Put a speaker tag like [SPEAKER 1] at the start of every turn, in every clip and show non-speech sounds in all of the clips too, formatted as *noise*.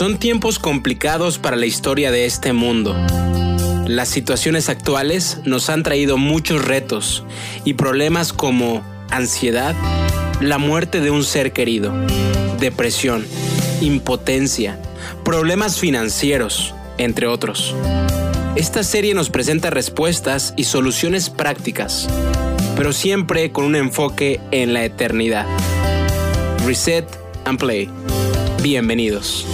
[SPEAKER 1] Son tiempos complicados para la historia de este mundo. Las situaciones actuales nos han traído muchos retos y problemas como ansiedad, la muerte de un ser querido, depresión, impotencia, problemas financieros, entre otros. Esta serie nos presenta respuestas y soluciones prácticas, pero siempre con un enfoque en la eternidad. Reset and Play. Bienvenidos.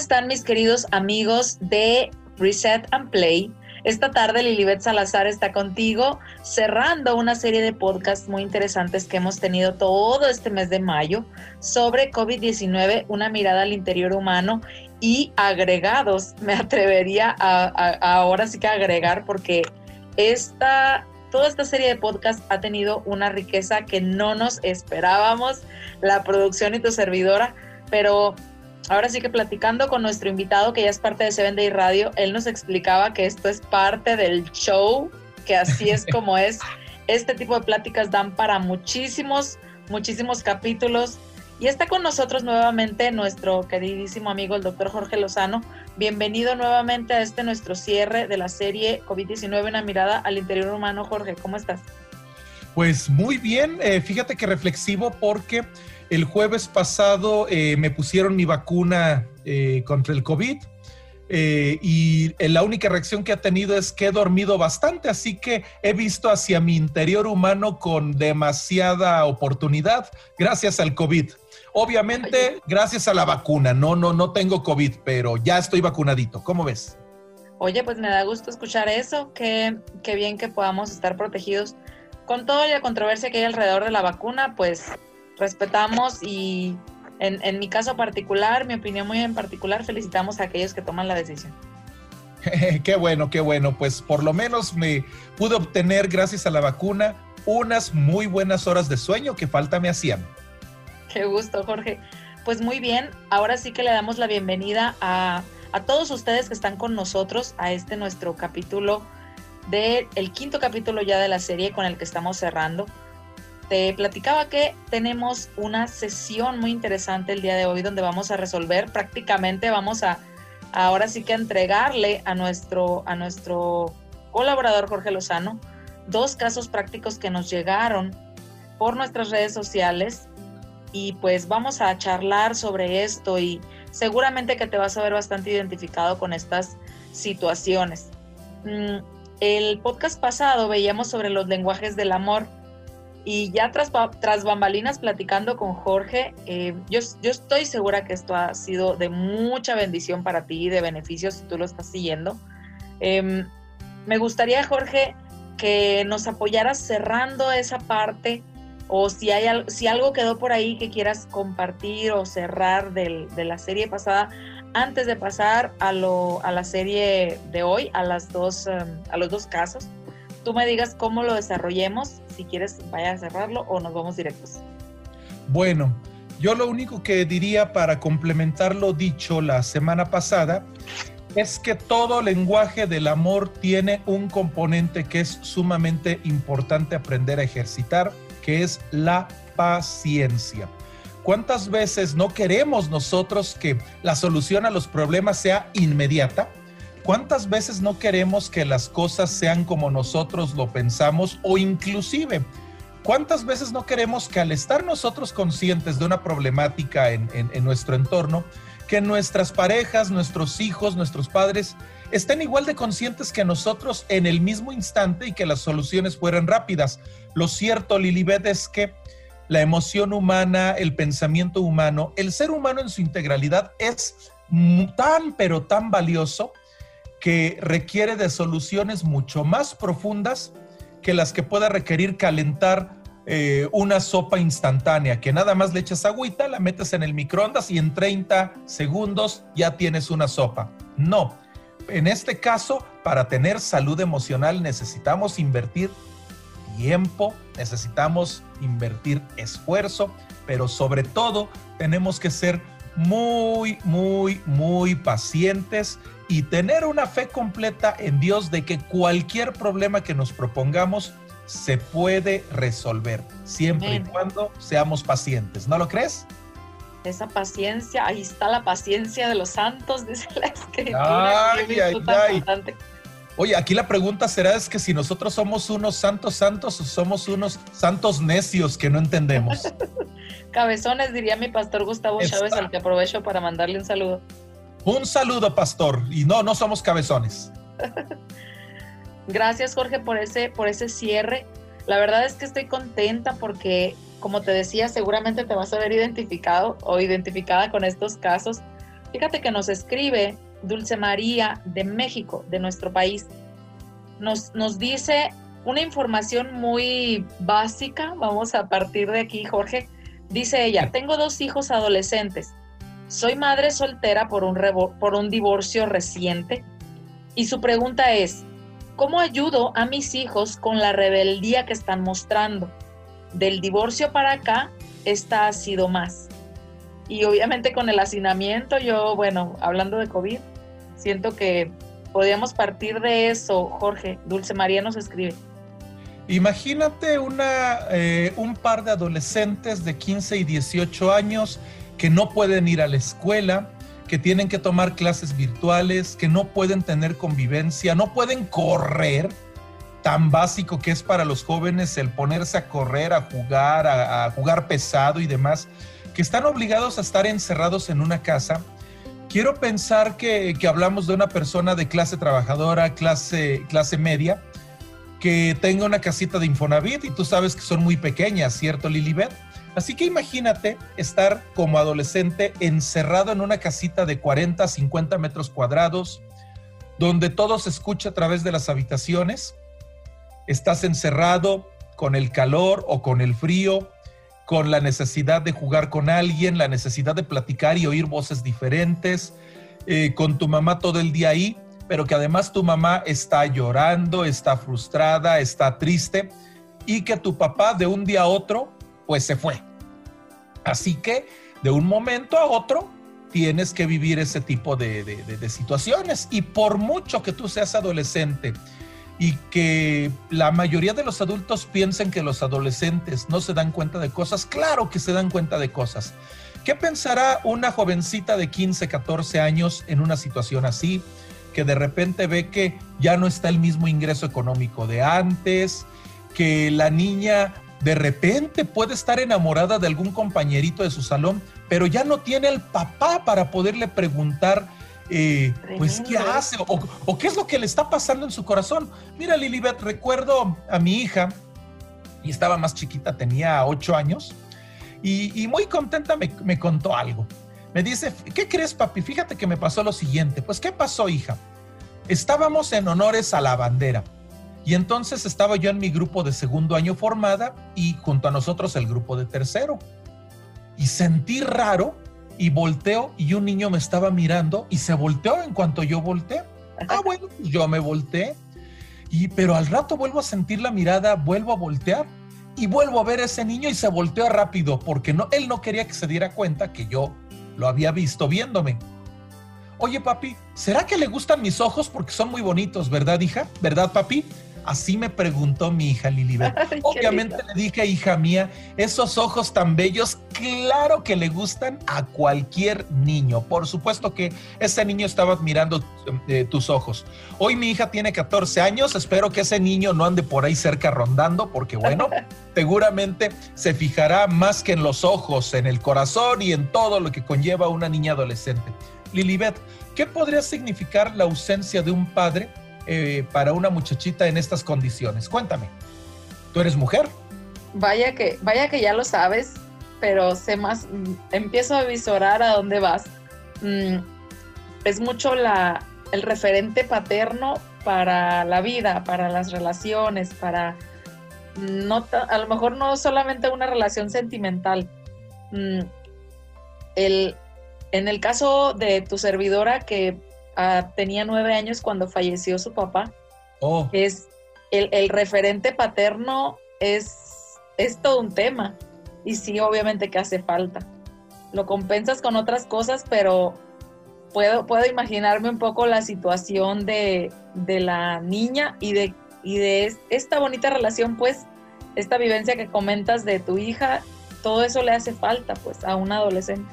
[SPEAKER 2] Están mis queridos amigos de Reset and Play? Esta tarde Lilibet Salazar está contigo cerrando una serie de podcasts muy interesantes que hemos tenido todo este mes de mayo sobre COVID-19, una mirada al interior humano y agregados, me atrevería a, ahora sí que agregar porque esta, toda esta serie de podcasts ha tenido una riqueza que no nos esperábamos, la producción y tu servidora, pero ahora sí que platicando con nuestro invitado que ya es parte de Seven Day Radio, él nos explicaba que esto es parte del show, que así es *laughs* como es. Este tipo de pláticas dan para muchísimos, muchísimos capítulos. Y está con nosotros nuevamente nuestro queridísimo amigo el doctor Jorge Lozano. Bienvenido nuevamente a este nuestro cierre de la serie COVID-19, una mirada al interior humano. Jorge, ¿cómo estás?
[SPEAKER 3] Pues muy bien, eh, fíjate que reflexivo porque el jueves pasado eh, me pusieron mi vacuna eh, contra el COVID eh, y la única reacción que ha tenido es que he dormido bastante, así que he visto hacia mi interior humano con demasiada oportunidad gracias al COVID. Obviamente, gracias a la vacuna. No, no, no tengo COVID, pero ya estoy vacunadito. ¿Cómo ves?
[SPEAKER 2] Oye, pues me da gusto escuchar eso. Qué, qué bien que podamos estar protegidos. Con toda la controversia que hay alrededor de la vacuna, pues respetamos y en, mi caso particular, mi opinión muy en particular, felicitamos a aquellos que toman la decisión. *laughs*
[SPEAKER 3] qué bueno, qué bueno. Pues por lo menos me pude obtener, gracias a la vacuna, unas muy buenas horas de sueño que falta me hacían.
[SPEAKER 2] Qué gusto, Jorge. Pues muy bien, ahora sí que le damos la bienvenida a, a todos ustedes que están con nosotros a este nuestro capítulo del el quinto capítulo ya de la serie con el que estamos cerrando te platicaba que tenemos una sesión muy interesante el día de hoy donde vamos a resolver prácticamente, vamos a ahora sí que entregarle a nuestro, a nuestro colaborador Jorge Lozano dos casos prácticos que nos llegaron por nuestras redes sociales y pues vamos a charlar sobre esto y seguramente que te vas a ver bastante identificado con estas situaciones. Mm, el podcast pasado veíamos sobre los lenguajes del amor y ya tras, tras bambalinas platicando con Jorge, eh, yo, yo estoy segura que esto ha sido de mucha bendición para ti, de beneficios si tú lo estás siguiendo. Em, me gustaría, Jorge, que nos apoyaras cerrando esa parte o si, hay, si algo quedó por ahí que quieras compartir o cerrar del, de la serie pasada antes de pasar a, lo, a la serie de hoy, a, las dos, em, a los dos casos tú me digas cómo lo desarrollemos, si quieres vaya a cerrarlo o nos vamos directos.
[SPEAKER 3] Bueno, yo lo único que diría para complementar lo dicho la semana pasada es que todo lenguaje del amor tiene un componente que es sumamente importante aprender a ejercitar, que es la paciencia. ¿Cuántas veces no queremos nosotros que la solución a los problemas sea inmediata? ¿Cuántas veces no queremos que las cosas sean como nosotros lo pensamos o inclusive cuántas veces no queremos que al estar nosotros conscientes de una problemática en, nuestro entorno, que nuestras parejas, nuestros hijos, nuestros padres estén igual de conscientes que nosotros en el mismo instante y que las soluciones fueran rápidas? Lo cierto, Lilibet, es que la emoción humana, el pensamiento humano, el ser humano en su integralidad es tan, pero tan valioso que requiere de soluciones mucho más profundas que las que pueda requerir calentar eh, una sopa instantánea, que nada más le echas agüita, la metes en el microondas y en 30 segundos ya tienes una sopa. No, en este caso, para tener salud emocional necesitamos invertir tiempo, necesitamos invertir esfuerzo, pero sobre todo tenemos que ser muy, muy, muy pacientes y tener una fe completa en Dios de que cualquier problema que nos propongamos se puede resolver, siempre y cuando seamos pacientes. ¿No lo crees?
[SPEAKER 2] Esa paciencia, ahí está la paciencia de los santos, *laughs* dice la escritura. Ay, ay,
[SPEAKER 3] ay. Oye, aquí la pregunta será es que si nosotros somos unos santos santos o somos unos santos necios que no entendemos. *laughs*
[SPEAKER 2] Cabezones, diría mi pastor Gustavo Chávez, al que aprovecho para mandarle un saludo.
[SPEAKER 3] Un saludo, pastor. Y no, no somos cabezones. *laughs*
[SPEAKER 2] Gracias, Jorge, por ese, por ese cierre. La verdad es que estoy contenta porque, como te decía, seguramente te vas a ver identificado o identificada con estos casos. Fíjate que nos escribe Dulce María de México, de nuestro país. Nos, nos dice una información muy básica. Vamos a partir de aquí, Jorge. Dice ella, tengo dos hijos adolescentes. Soy madre soltera por un, por un divorcio reciente. Y su pregunta es, ¿cómo ayudo a mis hijos con la rebeldía que están mostrando? Del divorcio para acá, esta ha sido más. Y obviamente con el hacinamiento, yo, bueno, hablando de COVID, siento que podríamos partir de eso, Jorge. Dulce María nos escribe.
[SPEAKER 3] Imagínate una, eh, un par de adolescentes de 15 y 18 años que no pueden ir a la escuela, que tienen que tomar clases virtuales, que no pueden tener convivencia, no pueden correr, tan básico que es para los jóvenes el ponerse a correr, a jugar, a, jugar pesado y demás, que están obligados a estar encerrados en una casa. Quiero pensar que, que hablamos de una persona de clase trabajadora, clase, clase media, que tenga una casita de Infonavit y tú sabes que son muy pequeñas, ¿cierto, Lilibet? Así que imagínate estar como adolescente encerrado en una casita de 40, 50 metros cuadrados, donde todo se escucha a través de las habitaciones. Estás encerrado con el calor o con el frío, con la necesidad de jugar con alguien, la necesidad de platicar y oír voces diferentes, eh, con tu mamá todo el día ahí pero que además tu mamá está llorando, está frustrada, está triste y que tu papá de un día a otro pues se fue. Así que de un momento a otro tienes que vivir ese tipo de, de, situaciones y por mucho que tú seas adolescente y que la mayoría de los adultos piensen que los adolescentes no se dan cuenta de cosas, claro que se dan cuenta de cosas. ¿Qué pensará una jovencita de 15, 14 años en una situación así? que de repente ve que ya no está el mismo ingreso económico de antes, que la niña de repente puede estar enamorada de algún compañerito de su salón, pero ya no tiene el papá para poderle preguntar, eh, pues, ¿qué hace? O, qué es lo que le está pasando en su corazón. Mira, Lilibet, recuerdo a mi hija, y estaba más chiquita, tenía ocho años, y, muy contenta me, me contó algo. Me dice, ¿qué crees, papi? Fíjate que me pasó lo siguiente. Pues, ¿qué pasó, hija? Estábamos en honores a la bandera. Y entonces estaba yo en mi grupo de segundo año formada y junto a nosotros el grupo de tercero. Y sentí raro y volteo y un niño me estaba mirando y se volteó en cuanto yo volteé. Ah, bueno, pues yo me volteé. Y, pero al rato vuelvo a sentir la mirada, vuelvo a voltear y vuelvo a ver a ese niño y se volteó rápido porque no, él no quería que se diera cuenta que yo lo había visto viéndome. Oye, papi, ¿será que le gustan mis ojos porque son muy bonitos, verdad, hija? ¿Verdad, papi? Así me preguntó mi hija Lilibet. *laughs* Obviamente le dije, hija mía, esos ojos tan bellos, claro que le gustan a cualquier niño. Por supuesto que ese niño estaba admirando eh, tus ojos. Hoy mi hija tiene 14 años, espero que ese niño no ande por ahí cerca rondando, porque bueno, *laughs* seguramente se fijará más que en los ojos, en el corazón y en todo lo que conlleva una niña adolescente. Lilibet, ¿qué podría significar la ausencia de un padre eh, para una muchachita en estas condiciones? Cuéntame. ¿Tú eres mujer?
[SPEAKER 2] Vaya que, vaya que ya lo sabes, pero sé más, mm, empiezo a visorar a dónde vas. Mm, es mucho la, el referente paterno para la vida, para las relaciones, para no a lo mejor no solamente una relación sentimental. Mm, el, en el caso de tu servidora que Ah, tenía nueve años cuando falleció su papá. Oh. Es el, referente paterno es, es todo un tema. Y sí, obviamente que hace falta. lo compensas con otras cosas, pero puedo, puedo imaginarme un poco la situación de, de la niña y de, y de esta bonita relación, pues, esta vivencia que comentas de tu hija, todo eso le hace falta, pues, a un adolescente.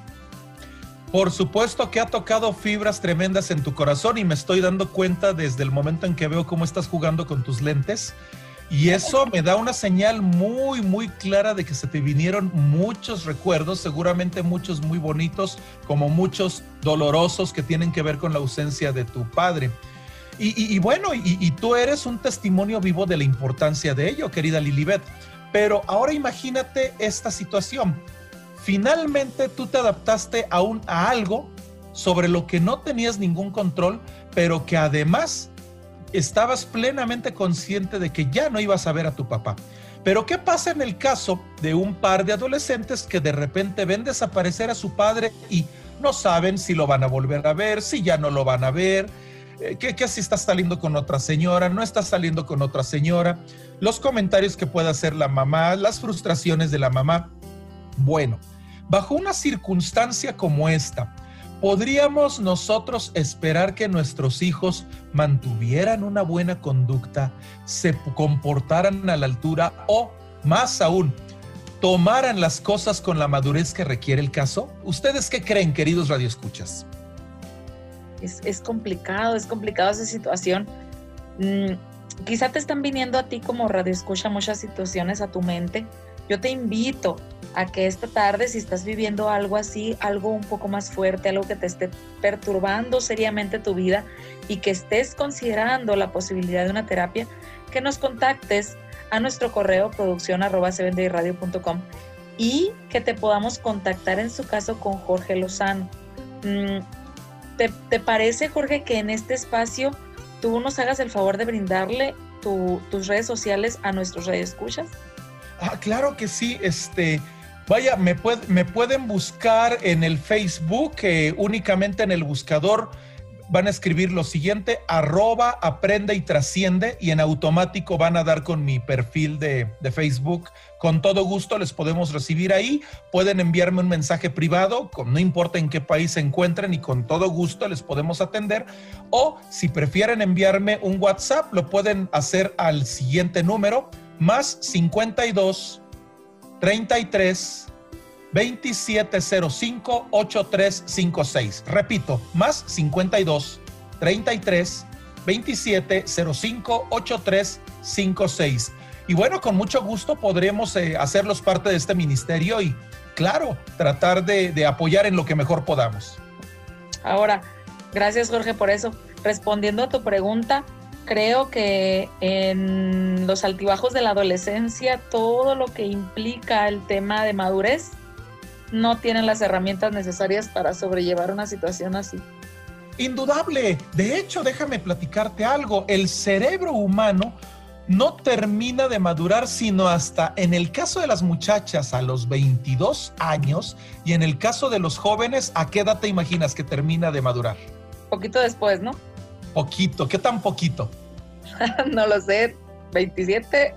[SPEAKER 3] Por supuesto que ha tocado fibras tremendas en tu corazón y me estoy dando cuenta desde el momento en que veo cómo estás jugando con tus lentes. Y eso me da una señal muy, muy clara de que se te vinieron muchos recuerdos, seguramente muchos muy bonitos, como muchos dolorosos que tienen que ver con la ausencia de tu padre. Y, bueno, y, y, tú eres un testimonio vivo de la importancia de ello, querida Lilibet. Pero ahora imagínate esta situación finalmente tú te adaptaste a, un, a algo sobre lo que no tenías ningún control, pero que además estabas plenamente consciente de que ya no ibas a ver a tu papá. Pero ¿qué pasa en el caso de un par de adolescentes que de repente ven desaparecer a su padre y no saben si lo van a volver a ver, si ya no lo van a ver, eh, que, que si está saliendo con otra señora, no está saliendo con otra señora, los comentarios que pueda hacer la mamá, las frustraciones de la mamá? Bueno, Bajo una circunstancia como esta, ¿podríamos nosotros esperar que nuestros hijos mantuvieran una buena conducta, se comportaran a la altura o, más aún, tomaran las cosas con la madurez que requiere el caso? ¿Ustedes qué creen, queridos radioescuchas?
[SPEAKER 2] Es, es complicado, es complicado esa situación. Mm, quizá te están viniendo a ti como radioescucha muchas situaciones a tu mente. Yo te invito a que esta tarde, si estás viviendo algo así, algo un poco más fuerte, algo que te esté perturbando seriamente tu vida y que estés considerando la posibilidad de una terapia, que nos contactes a nuestro correo producción arroba y que te podamos contactar en su caso con Jorge Lozano. Mm, ¿Te, parece, Jorge, que en este espacio tú nos hagas el favor de brindarle tus redes sociales a nuestros radioescuchas?
[SPEAKER 3] Ah, claro que sí, este, Vaya, me, me pueden buscar en el Facebook, únicamente en el buscador van a escribir lo siguiente, arroba aprende y trasciende y en automático van a dar con mi perfil de, de, Facebook. Con todo gusto les podemos recibir ahí. Pueden enviarme un mensaje privado, con, no importa en qué país se encuentren y con todo gusto les podemos atender. O si prefieren enviarme un WhatsApp, lo pueden hacer al siguiente número, más 52 33 2705 8356. Repito, más 52 33 2705 8356. Y bueno, con mucho gusto podremos eh, hacerlos parte de este ministerio y, claro, tratar de, de apoyar en lo que mejor podamos.
[SPEAKER 2] Ahora, gracias Jorge por eso. Respondiendo a tu pregunta, creo que en los altibajos de la adolescencia, todo lo que implica el tema de madurez, no tienen las herramientas necesarias para sobrellevar una situación así.
[SPEAKER 3] Indudable. De hecho, déjame platicarte algo. El cerebro humano no termina de madurar sino hasta en el caso de las muchachas a los 22 años y en el caso de los jóvenes, ¿a qué edad te imaginas que termina de madurar?
[SPEAKER 2] Poquito después, ¿no?
[SPEAKER 3] Poquito, ¿qué tan poquito? *laughs*
[SPEAKER 2] no lo sé, 27.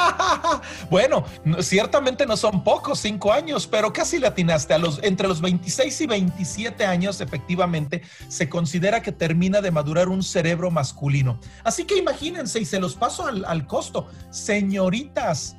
[SPEAKER 2] *laughs*
[SPEAKER 3] bueno, ciertamente no son pocos, cinco años, pero casi le atinaste. A los, entre los 26 y 27 años, efectivamente, se considera que termina de madurar un cerebro masculino. Así que imagínense, y se los paso al, al costo, señoritas,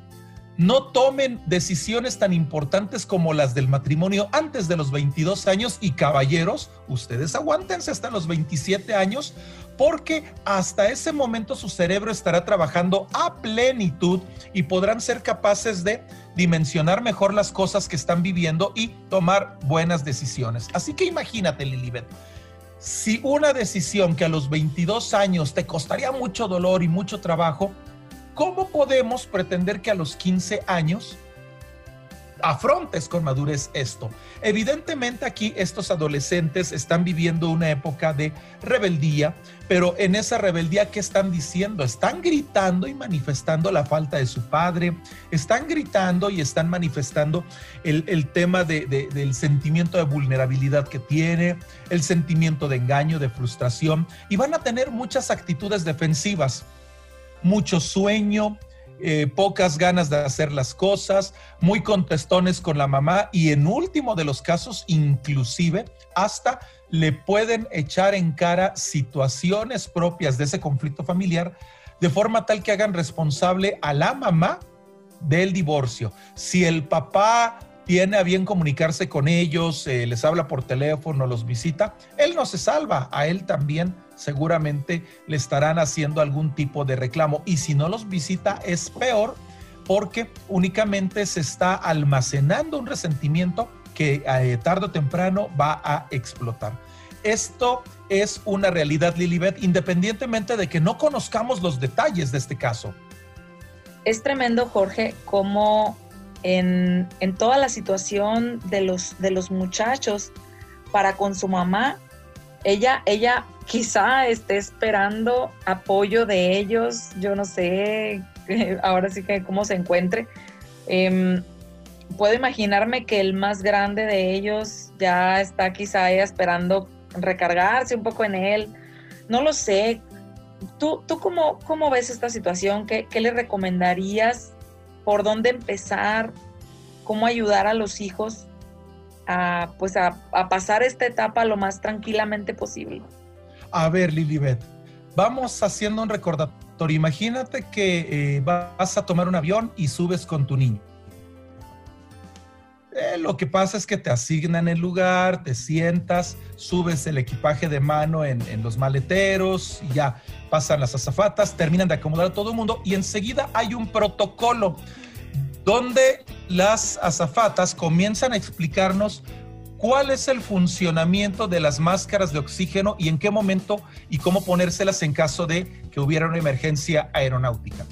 [SPEAKER 3] no tomen decisiones tan importantes como las del matrimonio antes de los 22 años y caballeros, ustedes aguántense hasta los 27 años porque hasta ese momento su cerebro estará trabajando a plenitud y podrán ser capaces de dimensionar mejor las cosas que están viviendo y tomar buenas decisiones. Así que imagínate, Lilibet, si una decisión que a los 22 años te costaría mucho dolor y mucho trabajo, ¿cómo podemos pretender que a los 15 años afrontes con madurez esto. Evidentemente aquí estos adolescentes están viviendo una época de rebeldía, pero en esa rebeldía, ¿qué están diciendo? Están gritando y manifestando la falta de su padre, están gritando y están manifestando el, tema del sentimiento de vulnerabilidad que tiene, el sentimiento de engaño, de frustración, y van a tener muchas actitudes defensivas, mucho sueño, eh, pocas ganas de hacer las cosas, muy contestones con la mamá y en último de los casos, inclusive hasta le pueden echar en cara situaciones propias de ese conflicto familiar de forma tal que hagan responsable a la mamá del divorcio. Si el papá tiene a bien comunicarse con ellos, eh, les habla por teléfono, los visita, él no se salva, a él también seguramente le estarán haciendo algún tipo de reclamo. Y si no los visita es peor porque únicamente se está almacenando un resentimiento que eh, tarde o temprano va a explotar. Esto es una realidad, Lilibet, independientemente de que no conozcamos los detalles de este caso.
[SPEAKER 2] Es tremendo, Jorge, cómo en, toda la situación de los, de los muchachos para con su mamá, ella, ella quizá esté esperando apoyo de ellos, yo no sé, *laughs* ahora sí que cómo se encuentre. Em, puedo imaginarme que el más grande de ellos ya está quizá esperando recargarse un poco en él. No lo sé. ¿Tú, tú cómo, cómo ves esta situación? ¿Qué, ¿Qué, le recomendarías? ¿Por dónde empezar? ¿Cómo ayudar a los hijos a, pues a, pasar esta etapa lo más tranquilamente posible?
[SPEAKER 3] A ver, Lilibet, vamos haciendo un recordatorio. Imagínate que eh, vas a tomar un avión y subes con tu niño eh, lo que pasa es que te asignan el lugar, te sientas, subes el equipaje de mano en, los maleteros, y ya pasan las azafatas, terminan de acomodar a todo el mundo y enseguida hay un protocolo donde las azafatas comienzan a explicarnos cuál es el funcionamiento de las máscaras de oxígeno y en qué momento y cómo ponérselas en caso de que hubiera una emergencia aeronáutica.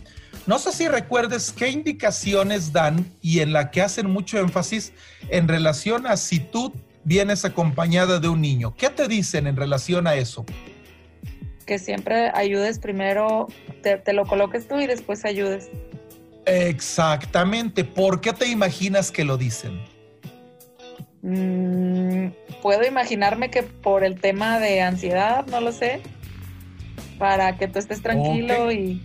[SPEAKER 3] No sé si recuerdes qué indicaciones dan y en la que hacen mucho énfasis en relación a si tú vienes acompañada de un niño. ¿Qué te dicen en relación a eso?
[SPEAKER 2] Que siempre ayudes primero, te, lo coloques tú y después ayudes.
[SPEAKER 3] Exactamente. ¿Por qué te imaginas que lo dicen?
[SPEAKER 2] Mm, puedo imaginarme que por el tema de ansiedad, no lo sé, para que tú estés tranquilo y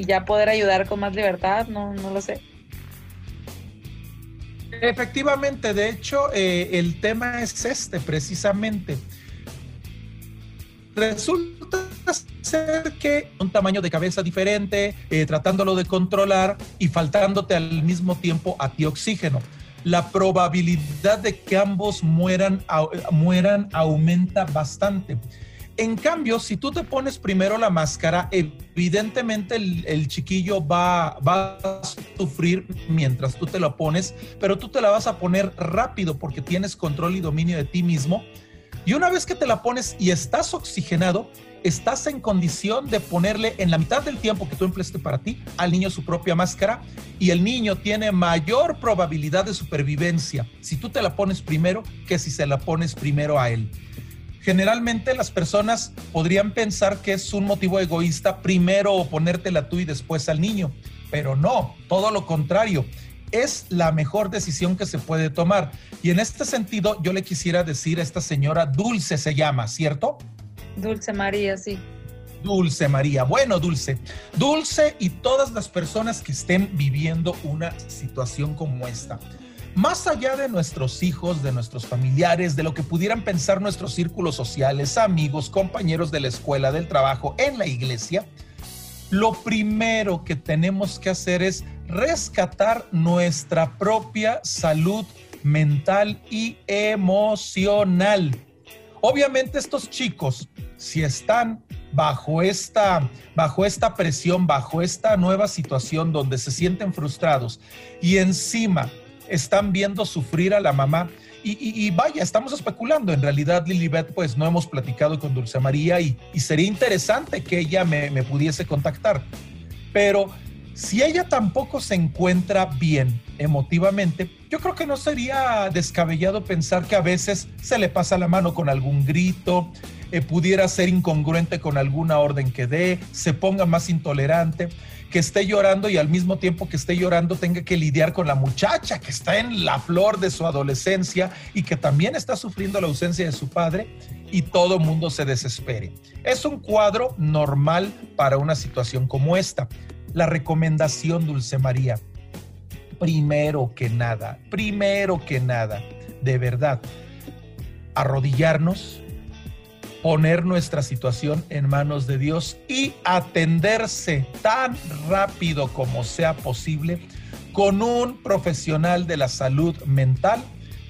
[SPEAKER 2] y ya poder ayudar con más libertad, no, no lo sé.
[SPEAKER 3] Efectivamente, de hecho, eh, el tema es este precisamente. Resulta ser que un tamaño de cabeza diferente, eh, tratándolo de controlar y faltándote al mismo tiempo a ti oxígeno. La probabilidad de que ambos mueran, mueran aumenta bastante. En cambio, si tú te pones primero la máscara, evidentemente el, chiquillo va, va, a sufrir mientras tú te la pones, pero tú te la vas a poner rápido porque tienes control y dominio de ti mismo. Y una vez que te la pones y estás oxigenado, estás en condición de ponerle en la mitad del tiempo que tú empleaste para ti al niño su propia máscara y el niño tiene mayor probabilidad de supervivencia si tú te la pones primero que si se la pones primero a él. Generalmente las personas podrían pensar que es un motivo egoísta primero ponértela tú y después al niño, pero no, todo lo contrario. Es la mejor decisión que se puede tomar. Y en este sentido, yo le quisiera decir a esta señora, Dulce se llama, ¿cierto?
[SPEAKER 2] Dulce María, sí.
[SPEAKER 3] Dulce María. Bueno, Dulce. Dulce y todas las personas que estén viviendo una situación como esta más allá de nuestros hijos, de nuestros familiares, de lo que pudieran pensar nuestros círculos sociales, amigos, compañeros de la escuela, del trabajo, en la iglesia, lo primero que tenemos que hacer es rescatar nuestra propia salud mental y emocional. Obviamente estos chicos, si están bajo esta, bajo esta presión, bajo esta nueva situación donde se sienten frustrados y encima están viendo sufrir a la mamá. Y, vaya, estamos especulando. En realidad, Lilibet, pues no hemos platicado con Dulce María y, sería interesante que ella me, me pudiese contactar. Pero si ella tampoco se encuentra bien emotivamente, yo creo que no sería descabellado pensar que a veces se le pasa la mano con algún grito, eh, pudiera ser incongruente con alguna orden que dé, se ponga más intolerante, que esté llorando y al mismo tiempo que esté llorando tenga que lidiar con la muchacha que está en la flor de su adolescencia y que también está sufriendo la ausencia de su padre y todo mundo se desespere. Es un cuadro normal para una situación como esta. La recomendación, Dulce María. Primero que nada, primero que nada, de verdad, arrodillarnos, poner nuestra situación en manos de Dios y atenderse tan rápido como sea posible con un profesional de la salud mental,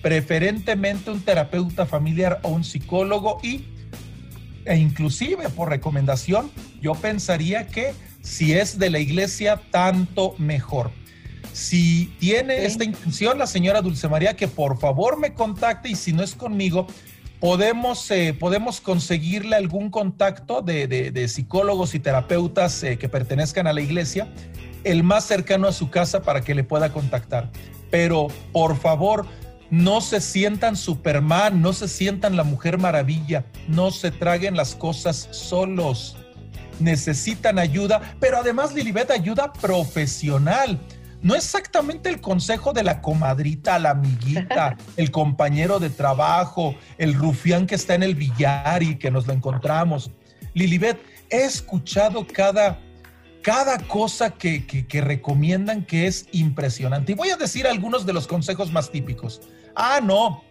[SPEAKER 3] preferentemente un terapeuta familiar o un psicólogo y e inclusive por recomendación, yo pensaría que si es de la iglesia, tanto mejor. Si tiene esta intención la señora Dulce María, que por favor me contacte y si no es conmigo, podemos, eh, podemos conseguirle algún contacto de, psicólogos y terapeutas eh, que pertenezcan a la iglesia, el más cercano a su casa para que le pueda contactar. Pero por favor, no se sientan Superman, no se sientan la Mujer Maravilla, no se traguen las cosas solos. Necesitan ayuda, pero además Lilibet ayuda profesional. No exactamente el consejo de la comadrita, la amiguita, *laughs* el compañero de trabajo, el rufián que está en el billar y que nos lo encontramos. Lilibet, he escuchado cada, cada cosa que, que, recomiendan que es impresionante. Y voy a decir algunos de los consejos más típicos. Ah, no.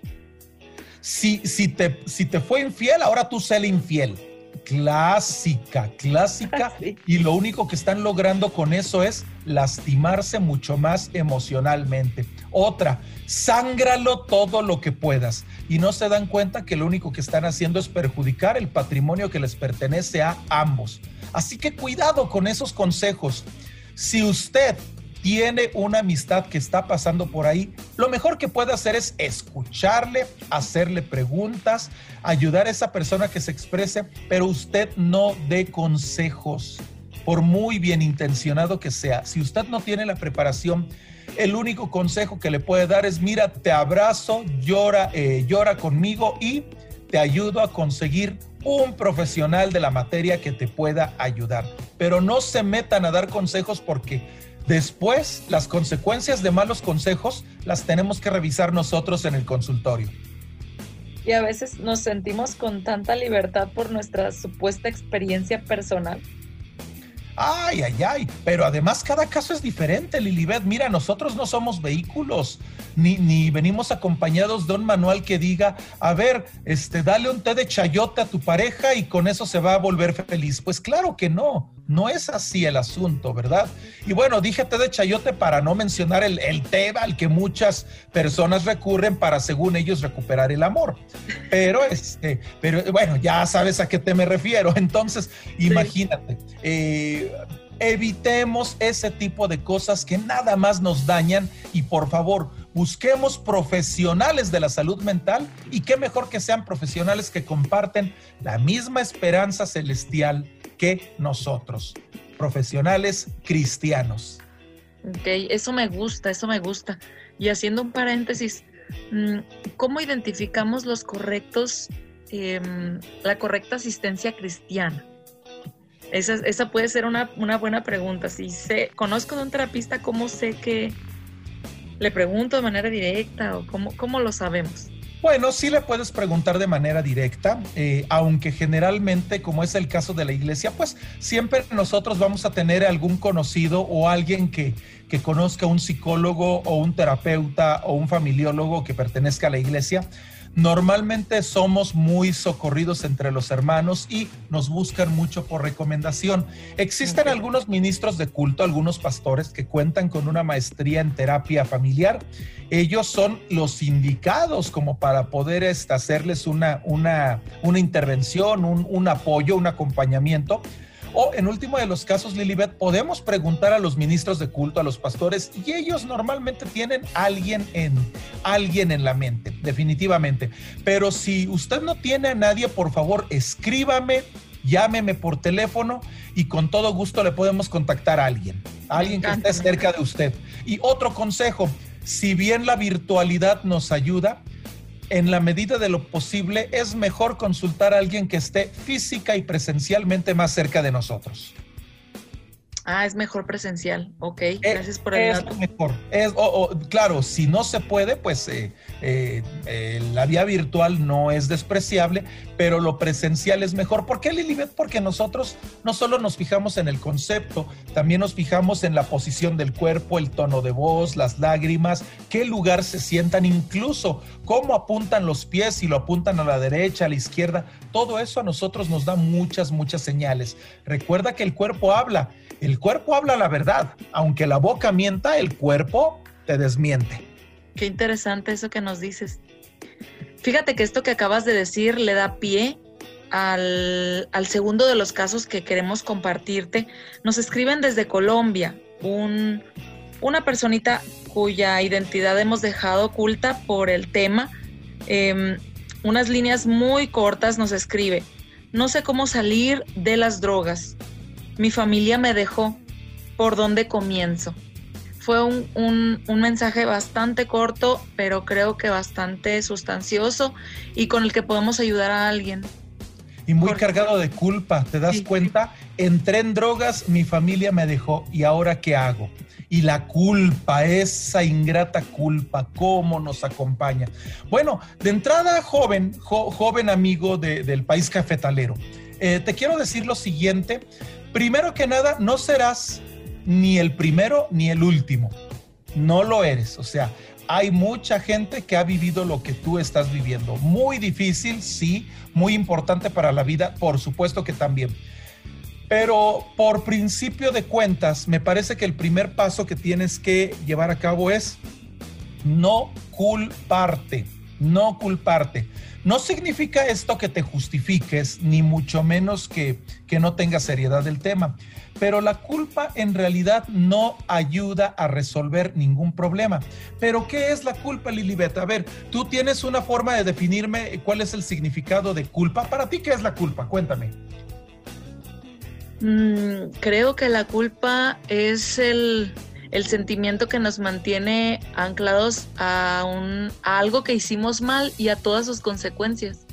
[SPEAKER 3] Si, si, te, si te fue infiel, ahora tú sé infiel. Clásica, clásica. *laughs* Y lo único que están logrando con eso es lastimarse mucho más emocionalmente. Otra, sángralo todo lo que puedas. Y no se dan cuenta que lo único que están haciendo es perjudicar el patrimonio que les pertenece a ambos. Así que cuidado con esos consejos. Si usted tiene una amistad que está pasando por ahí, lo mejor que puede hacer es escucharle, hacerle preguntas, ayudar a esa persona que se exprese, pero usted no dé consejos, por muy bien intencionado que sea. Si usted no tiene la preparación, el único consejo que le puede dar es, mira, te abrazo, llora, eh, llora conmigo y te ayudo a conseguir un profesional de la materia que te pueda ayudar. Pero no se metan a dar consejos porque Después, las consecuencias de malos consejos las tenemos que revisar nosotros en el consultorio.
[SPEAKER 2] Y a veces nos sentimos con tanta libertad por nuestra supuesta experiencia personal
[SPEAKER 3] Ay, ay, ay. Pero además cada caso es diferente, Lilibet. Mira, nosotros no somos vehículos, ni, ni venimos acompañados de un manual que diga, a ver, este, dale un té de chayote a tu pareja y con eso se va a volver feliz. Pues claro que no, no es así el asunto, ¿verdad? Y bueno, dije té de chayote para no mencionar el, el té al que muchas personas recurren para, según ellos, recuperar el amor. Pero, este, pero bueno, ya sabes a qué te me refiero. Entonces, imagínate. Eh, evitemos ese tipo de cosas que nada más nos dañan y por favor, busquemos profesionales de la salud mental y qué mejor que sean profesionales que comparten la misma esperanza celestial que nosotros, profesionales cristianos.
[SPEAKER 2] Ok, eso me gusta, eso me gusta. Y haciendo un paréntesis, mm, ¿cómo identificamos los correctos, em, la correcta asistencia cristiana? Esa, puede ser una, buena pregunta. Si sé, conozco de un terapista, ¿cómo sé que le pregunto de manera directa o cómo, cómo lo sabemos?
[SPEAKER 3] Bueno, sí le puedes preguntar de manera directa, eh, aunque generalmente, como es el caso de la iglesia, pues siempre nosotros vamos a tener algún conocido o alguien que, que conozca un psicólogo o un terapeuta o un familiólogo que pertenezca a la iglesia Normalmente somos muy socorridos entre los hermanos y nos buscan mucho por recomendación. Existen algunos ministros de culto, algunos pastores que cuentan con una maestría en terapia familiar. Ellos son los indicados como para poder este, hacerles una, una, una intervención, un, un apoyo, un acompañamiento o en último de los casos, Lilibet, podemos preguntar a los ministros de culto, a los pastores, y ellos normalmente tienen alguien en, alguien en la mente, definitivamente. Pero si usted no tiene a nadie, por favor, escríbame, llámeme por teléfono y con todo gusto le podemos contactar a alguien, a alguien que esté cerca de usted. Y otro consejo, si bien la virtualidad nos ayuda, en la medida de lo posible, es mejor consultar a alguien que esté física y presencialmente más cerca de nosotros.
[SPEAKER 2] Ah, es mejor presencial. Ok, eh, gracias por el
[SPEAKER 3] es Mejor. Es, claro, si no se puede, pues eh, eh, la vía virtual no es despreciable, pero lo presencial es mejor. ¿Por qué, Lilibet? Porque nosotros no solo nos fijamos en el concepto, también nos fijamos en la posición del cuerpo, el tono de voz, las lágrimas, qué lugar se sientan, incluso cómo apuntan los pies, si lo apuntan a la derecha, a la izquierda. Todo eso a nosotros nos da muchas, muchas señales. Recuerda que el cuerpo habla. El cuerpo habla la verdad. Aunque la boca mienta, el cuerpo te desmiente.
[SPEAKER 2] Qué interesante eso que nos dices. Fíjate que esto que acabas de decir le da pie al, segundo de los casos que queremos compartirte. Nos escriben desde Colombia, un, una personita cuya identidad hemos dejado oculta por el tema. Em, unas líneas muy cortas nos escribe, no sé cómo salir de las drogas. Mi familia me dejó. ¿Por dónde comienzo? Fue un, mensaje bastante corto, pero creo que bastante sustancioso y con el que podemos ayudar a alguien.
[SPEAKER 3] Y muy cargado de culpa, ¿te das cuenta? Entré en drogas, mi familia me dejó y ahora qué hago? Y la culpa, esa ingrata culpa, ¿cómo nos acompaña? Bueno, de entrada, joven, joven amigo del país cafetalero, eh, te quiero decir lo siguiente. Primero que nada, no serás ni el primero ni el último. No lo eres. O sea, hay mucha gente que ha vivido lo que tú estás viviendo. Muy difícil, sí, muy importante para la vida, por supuesto que también. Pero por principio de cuentas, me parece que el primer paso que tienes que llevar a cabo es no culparte, no culparte. No significa esto que te justifiques, ni mucho menos que, que no tengas seriedad del tema pero la culpa en realidad no ayuda a resolver ningún problema. Pero ¿qué es la culpa, Lilibet? A ver, tú tienes una forma de definirme cuál es el significado de culpa. Para ti, ¿qué es la culpa? Cuéntame.
[SPEAKER 2] Mm, creo que la culpa es el, sentimiento que nos mantiene anclados a, un, a algo que hicimos mal y a todas sus consecuencias.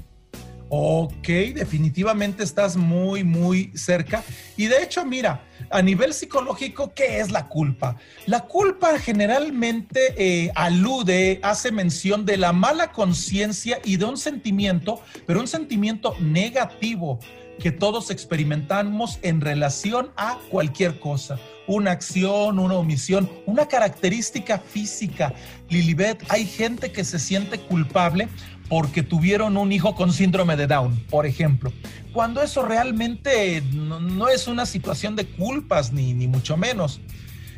[SPEAKER 3] Ok, definitivamente estás muy, muy cerca. Y de hecho, mira, a nivel psicológico, ¿qué es la culpa? La culpa generalmente eh, alude, hace mención de la mala conciencia y de un sentimiento, pero un sentimiento negativo que todos experimentamos en relación a cualquier cosa. Una acción, una omisión, una característica física. Lilibet, hay gente que se siente culpable porque tuvieron un hijo con síndrome de Down, por ejemplo. Cuando eso realmente no, es una situación de culpas, ni, ni mucho menos.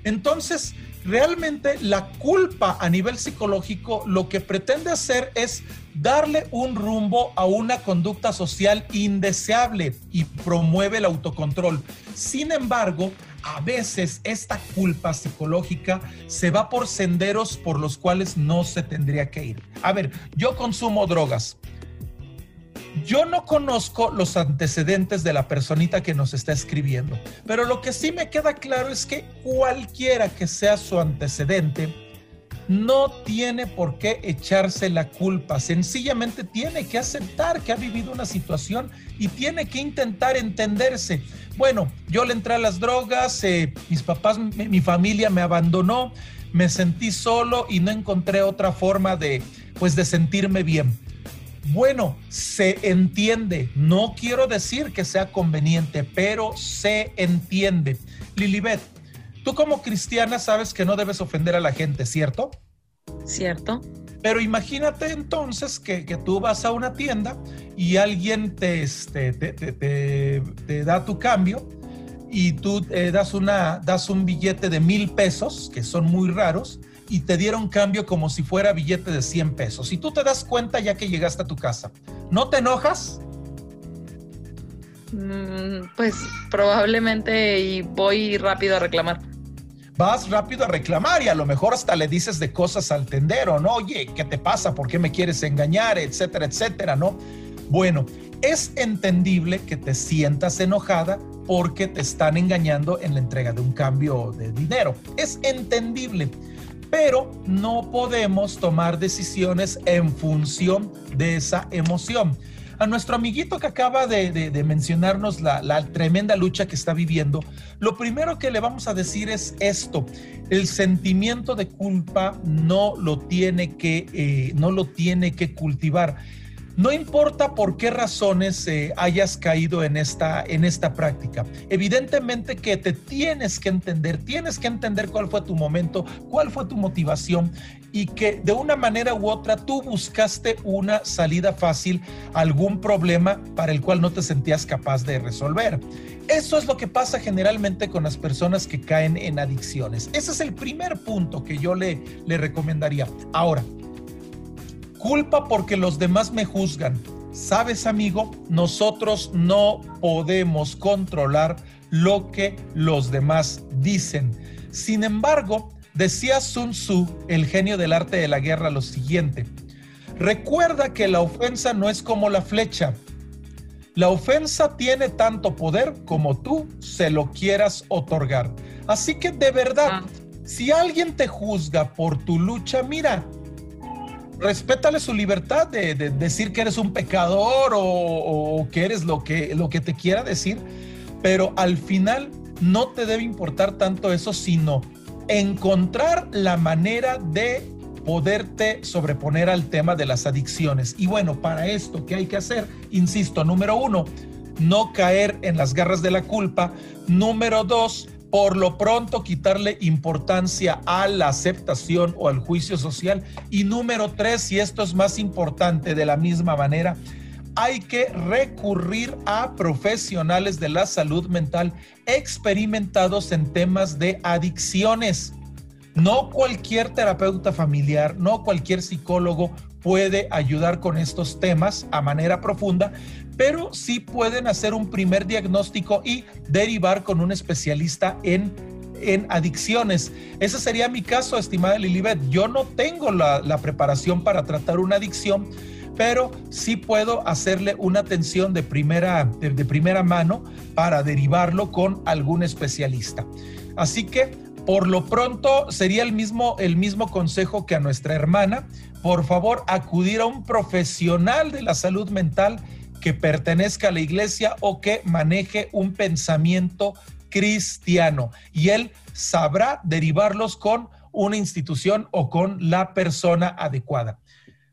[SPEAKER 3] Entonces, realmente la culpa a nivel psicológico lo que pretende hacer es darle un rumbo a una conducta social indeseable y promueve el autocontrol. Sin embargo, a veces esta culpa psicológica se va por senderos por los cuales no se tendría que ir. A ver, yo consumo drogas. Yo no conozco los antecedentes de la personita que nos está escribiendo, pero lo que sí me queda claro es que cualquiera que sea su antecedente, no tiene por qué echarse la culpa, sencillamente tiene que aceptar que ha vivido una situación y tiene que intentar entenderse. Bueno, yo le entré a las drogas, eh, mis papás, mi, familia me abandonó, me sentí solo y no encontré otra forma de, pues, de sentirme bien. Bueno, se entiende. No quiero decir que sea conveniente, pero se entiende. Lilibet, tú como cristiana sabes que no debes ofender a la gente, ¿cierto?
[SPEAKER 2] Cierto.
[SPEAKER 3] Pero imagínate entonces que, tú vas a una tienda y alguien te, este, te, da tu cambio y tú eh, das, una, das un billete de mil pesos, que son muy raros, y te dieron cambio como si fuera billete de 100 pesos. Y tú te das cuenta ya que llegaste a tu casa. ¿No te enojas?
[SPEAKER 2] Mm, pues probablemente y voy rápido a reclamar
[SPEAKER 3] vas rápido a reclamar y a lo mejor hasta le dices de cosas al tendero, ¿no? Oye, ¿qué te pasa? ¿Por qué me quieres engañar? Etcétera, etcétera, ¿no? Bueno, es entendible que te sientas enojada porque te están engañando en la entrega de un cambio de dinero. Es entendible, pero no podemos tomar decisiones en función de esa emoción. A nuestro amiguito que acaba de, mencionarnos la, tremenda lucha que está viviendo, lo primero que le vamos a decir es esto, el sentimiento de culpa no lo tiene que, eh, no lo tiene que cultivar. No importa por qué razones eh, hayas caído en esta, en esta práctica. Evidentemente que te tienes que entender, tienes que entender cuál fue tu momento, cuál fue tu motivación y que de una manera u otra tú buscaste una salida fácil a algún problema para el cual no te sentías capaz de resolver. Eso es lo que pasa generalmente con las personas que caen en adicciones. Ese es el primer punto que yo le, le recomendaría. Ahora, Culpa porque los demás me juzgan. Sabes, amigo, nosotros no podemos controlar lo que los demás dicen. Sin embargo, decía Sun Tzu, el genio del arte de la guerra, lo siguiente. Recuerda que la ofensa no es como la flecha. La ofensa tiene tanto poder como tú se lo quieras otorgar. Así que de verdad, ah. si alguien te juzga por tu lucha, mira, respétale su libertad de, decir que eres un pecador o, que eres lo que, lo que te quiera decir, pero al final no te debe importar tanto eso, sino encontrar la manera de poderte sobreponer al tema de las adicciones. Y bueno, para esto, ¿qué hay que hacer? Insisto, número uno, no caer en las garras de la culpa. Número dos, por lo pronto quitarle importancia a la aceptación o al juicio social. Y número tres, y esto es más importante de la misma manera, hay que recurrir a profesionales de la salud mental experimentados en temas de adicciones. No cualquier terapeuta familiar, no cualquier psicólogo puede ayudar con estos temas a manera profunda, pero sí pueden hacer un primer diagnóstico y derivar con un especialista en en adicciones. Ese sería mi caso, estimada Lilibet. Yo no tengo la, preparación para tratar una adicción, pero sí puedo hacerle una atención de primera, de, primera mano para derivarlo con algún especialista. Así que por lo pronto sería el mismo, el mismo consejo que a nuestra hermana. Por favor, acudir a un profesional de la salud mental que pertenezca a la iglesia o que maneje un pensamiento cristiano y él sabrá derivarlos con una institución o con la persona adecuada.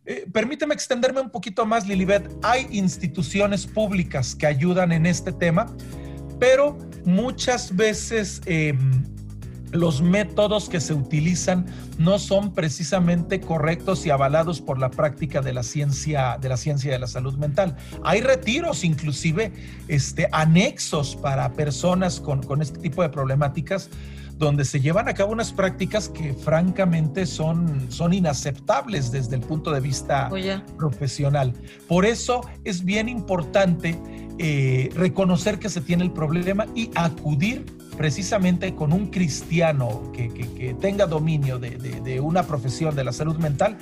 [SPEAKER 3] Eh, permíteme extenderme un poquito más, Lilibet. Hay instituciones públicas que ayudan en este tema, pero muchas veces em, los métodos que se utilizan no son precisamente correctos y avalados por la práctica de la ciencia de la ciencia de la salud mental. Hay retiros, inclusive este, anexos para personas con, este tipo de problemáticas donde se llevan a cabo unas prácticas que francamente son, son inaceptables desde el punto de vista profesional. Por eso es bien importante eh, reconocer que se tiene el problema y acudir precisamente con un cristiano que, tenga dominio de, una profesión de la salud mental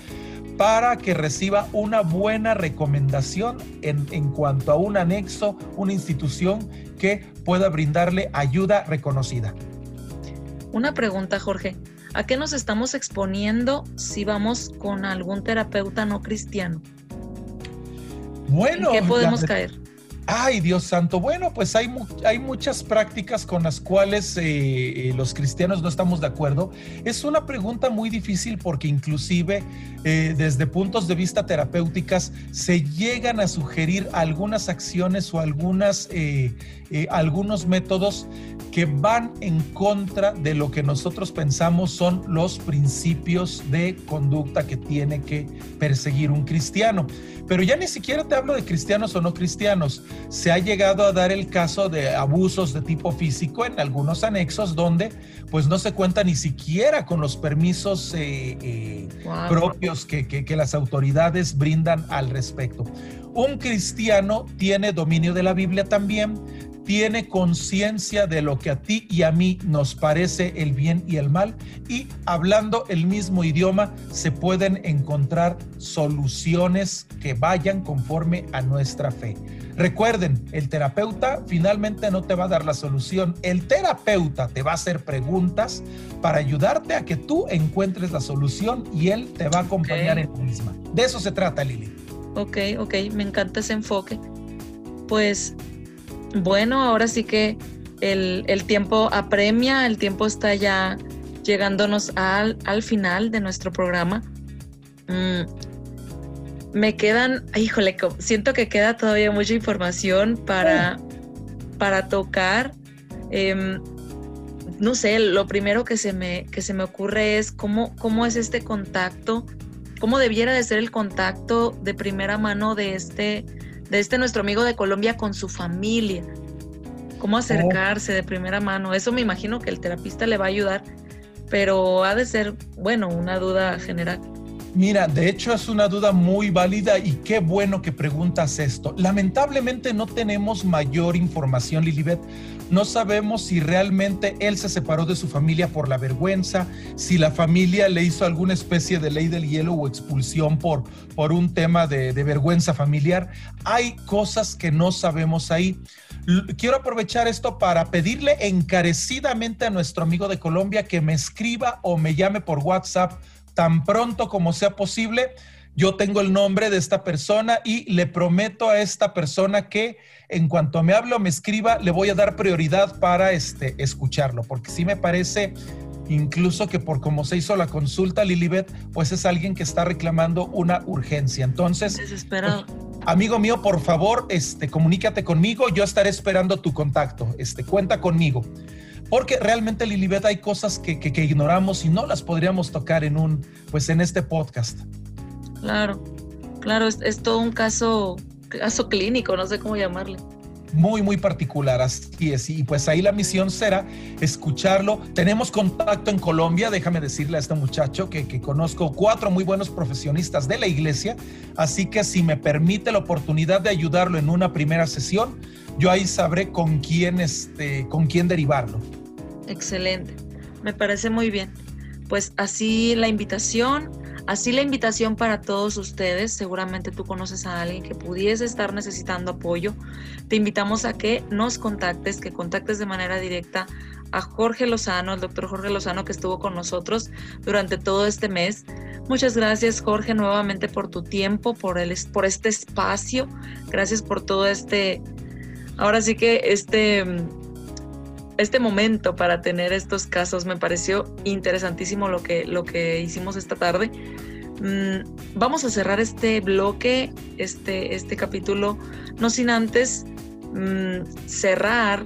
[SPEAKER 3] para que reciba una buena recomendación en, en cuanto a un anexo, una institución que pueda brindarle ayuda reconocida.
[SPEAKER 2] Una pregunta, Jorge. ¿A qué nos estamos exponiendo si vamos con algún terapeuta no cristiano?
[SPEAKER 3] Bueno,
[SPEAKER 2] ¿En qué podemos caer?
[SPEAKER 3] Ay, Dios santo. Bueno, pues hay, hay muchas prácticas con las cuales eh, eh, los cristianos no estamos de acuerdo. Es una pregunta muy difícil porque inclusive eh, desde puntos de vista terapéuticas se llegan a sugerir algunas acciones o algunas, algunos métodos que van en contra de lo que nosotros pensamos son los principios de conducta que tiene que perseguir un cristiano. Pero ya ni siquiera te hablo de cristianos o no cristianos. Se ha llegado a dar el caso de abusos de tipo físico en algunos anexos donde pues no se cuenta ni siquiera con los permisos eh, eh, propios que, que las autoridades brindan al respecto. Un cristiano tiene dominio de la Biblia también, tiene conciencia de lo que a ti y a mí nos parece el bien y el mal y hablando el mismo idioma se pueden encontrar soluciones que vayan conforme a nuestra fe. Recuerden, el terapeuta finalmente no te va a dar la solución, el terapeuta te va a hacer preguntas para ayudarte a que tú encuentres la solución y él te va a acompañar en la misma. De eso se trata, Lili.
[SPEAKER 2] Ok, ok, me encanta ese enfoque. Pues bueno, ahora sí que el, tiempo apremia, el tiempo está ya llegándonos al, al final de nuestro programa. Mm, me quedan, híjole, siento que queda todavía mucha información para, para tocar. Em, no sé, lo primero que se me, que se me ocurre es cómo, cómo es este contacto, cómo debiera de ser el contacto de primera mano de este, de este nuestro amigo de Colombia con su familia. Cómo acercarse de primera mano. Eso me imagino que el terapista le va a ayudar, pero ha de ser, bueno, una duda general.
[SPEAKER 3] Mira, de hecho es una duda muy válida y qué bueno que preguntas esto. Lamentablemente no tenemos mayor información, Lilibet. No sabemos si realmente él se separó de su familia por la vergüenza, si la familia le hizo alguna especie de ley del hielo o expulsión por, por un tema de, de vergüenza familiar. Hay cosas que no sabemos ahí. Quiero aprovechar esto para pedirle encarecidamente a nuestro amigo de Colombia que me escriba o me llame por WhatsApp tan pronto como sea posible. Yo tengo el nombre de esta persona y le prometo a esta persona que en cuanto me hable o me escriba, le voy a dar prioridad para este, escucharlo, porque sí me parece incluso que por cómo se hizo la consulta, Lilibet, pues es alguien que está reclamando una urgencia. Entonces,
[SPEAKER 2] desesperado.
[SPEAKER 3] amigo mío, por favor, este, comunícate conmigo, yo estaré esperando tu contacto, este, cuenta conmigo. Porque realmente, Lilibet, hay cosas que, ignoramos y no las podríamos tocar en un, pues en este podcast.
[SPEAKER 2] Claro, claro, es, todo un caso, caso clínico, no sé cómo llamarle
[SPEAKER 3] muy, muy particular. Así es. Y pues ahí la misión será escucharlo. Tenemos contacto en Colombia. Déjame decirle a este muchacho que, que, conozco cuatro muy buenos profesionistas de la iglesia. Así que si me permite la oportunidad de ayudarlo en una primera sesión, yo ahí sabré con quién, este, con quién derivarlo.
[SPEAKER 2] Excelente, me parece muy bien. Pues así la invitación, así la invitación para todos ustedes. Seguramente tú conoces a alguien que pudiese estar necesitando apoyo. Te invitamos a que nos contactes, que contactes de manera directa a Jorge Lozano, el doctor Jorge Lozano que estuvo con nosotros durante todo este mes. Muchas gracias Jorge nuevamente por tu tiempo, por, el, por este espacio. Gracias por todo este, ahora sí que este este momento para tener estos casos. Me pareció interesantísimo lo que, lo que hicimos esta tarde. Mm, vamos a cerrar este bloque, este, este capítulo, no sin antes mm, cerrar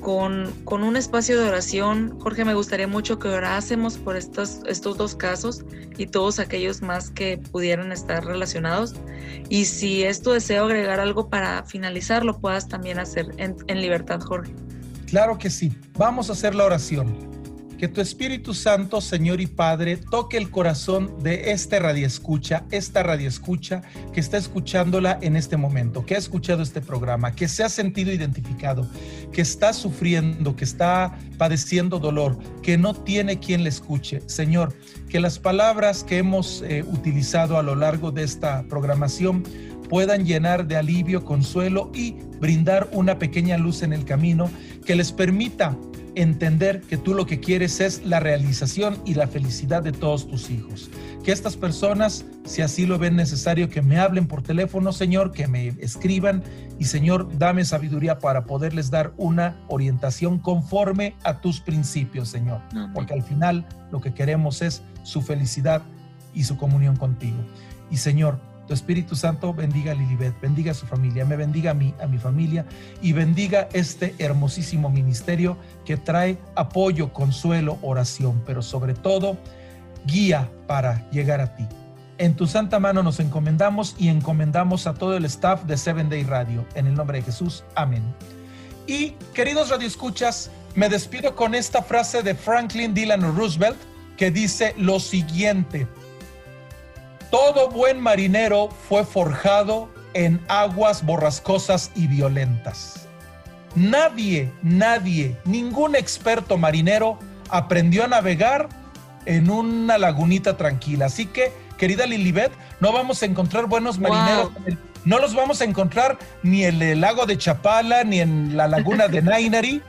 [SPEAKER 2] con, con, un espacio de oración. Jorge, me gustaría mucho que orásemos por estos, estos dos casos y todos aquellos más que pudieran estar relacionados. Y si es tu deseo agregar algo para finalizar, lo puedas también hacer en, en libertad, Jorge.
[SPEAKER 3] Claro que sí. Vamos a hacer la oración. Que tu Espíritu Santo, Señor y Padre, toque el corazón de este escucha, esta escucha que está escuchándola en este momento, que ha escuchado este programa, que se ha sentido identificado, que está sufriendo, que está padeciendo dolor, que no tiene quien le escuche. Señor, que las palabras que hemos eh, utilizado a lo largo de esta programación puedan llenar de alivio, consuelo y brindar una pequeña luz en el camino que les permita entender que tú lo que quieres es la realización y la felicidad de todos tus hijos. Que estas personas, si así lo ven necesario, que me hablen por teléfono, Señor, que me escriban y Señor, dame sabiduría para poderles dar una orientación conforme a tus principios, Señor. Porque al final lo que queremos es su felicidad y su comunión contigo. Y Señor, Espíritu Santo bendiga a Lilibet, bendiga a su familia, me bendiga a mí, a mi familia y bendiga este hermosísimo ministerio que trae apoyo, consuelo, oración, pero sobre todo guía para llegar a ti. En tu santa mano nos encomendamos y encomendamos a todo el staff de Seven Day Radio. En el nombre de Jesús, amén. Y queridos radioescuchas, me despido con esta frase de Franklin Dylan Roosevelt que dice lo siguiente. Todo buen marinero fue forjado en aguas borrascosas y violentas. Nadie, nadie, ningún experto marinero aprendió a navegar en una lagunita tranquila. Así que, querida Lilibet, no vamos a encontrar buenos marineros. No los vamos a encontrar ni en el lago de Chapala, ni en la laguna de *laughs* Nainari,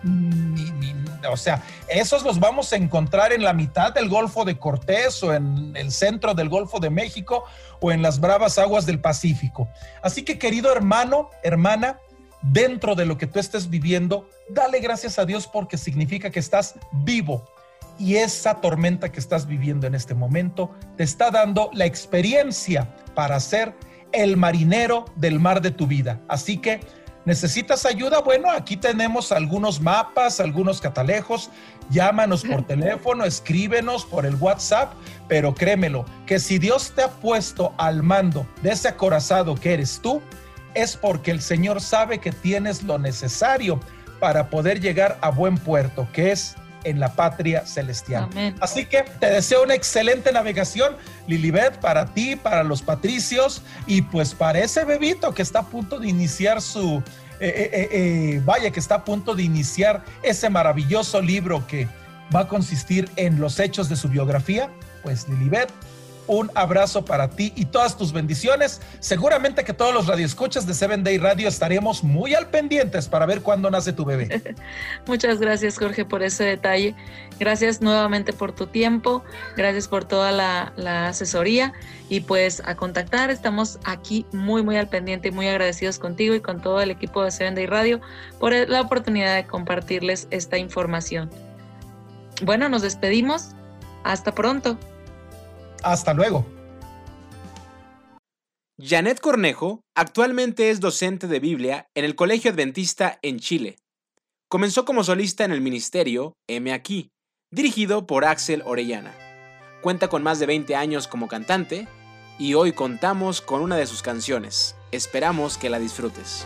[SPEAKER 3] o sea, esos los vamos a encontrar en la mitad del Golfo de Cortés o en el centro del Golfo de México o en las bravas aguas del Pacífico. Así que querido hermano, hermana, dentro de lo que tú estés viviendo, dale gracias a Dios porque significa que estás vivo. Y esa tormenta que estás viviendo en este momento te está dando la experiencia para ser el marinero del mar de tu vida. Así que ¿Necesitas ayuda? Bueno, aquí tenemos algunos mapas, algunos catalejos. Llámanos por *laughs* teléfono, escríbenos por el WhatsApp, pero créemelo, que si Dios te ha puesto al mando de ese acorazado que eres tú, es porque el Señor sabe que tienes lo necesario para poder llegar a buen puerto, que es en la patria celestial. Así que te deseo una excelente navegación, Lilibet, para ti, para los patricios y pues para ese bebito que está a punto de iniciar su, eh, eh, eh, vaya, que está a punto de iniciar ese maravilloso libro que va a consistir en los hechos de su biografía. Pues Lilibet, un abrazo para ti y todas tus bendiciones. Seguramente que todos los radioescuchas de Seven Day Radio estaremos muy al pendientes para ver cuándo nace tu bebé. *laughs*
[SPEAKER 2] Muchas gracias, Jorge, por ese detalle. Gracias nuevamente por tu tiempo. Gracias por toda la, la asesoría. Y pues a contactar, estamos aquí muy, muy al pendiente y muy agradecidos contigo y con todo el equipo de Seven Day Radio por la oportunidad de compartirles esta información. Bueno, nos despedimos. Hasta pronto.
[SPEAKER 3] Hasta luego.
[SPEAKER 1] Janet Cornejo actualmente es docente de Biblia en el Colegio Adventista en Chile. Comenzó como solista en el ministerio M Aquí, dirigido por Axel Orellana. Cuenta con más de 20 años como cantante y hoy contamos con una de sus canciones. Esperamos que la disfrutes.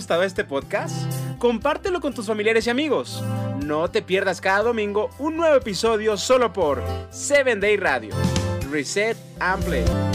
[SPEAKER 1] Gustado este podcast? Compártelo con tus familiares y amigos. No te pierdas cada domingo un nuevo episodio solo por 7 Day Radio. Reset and Play.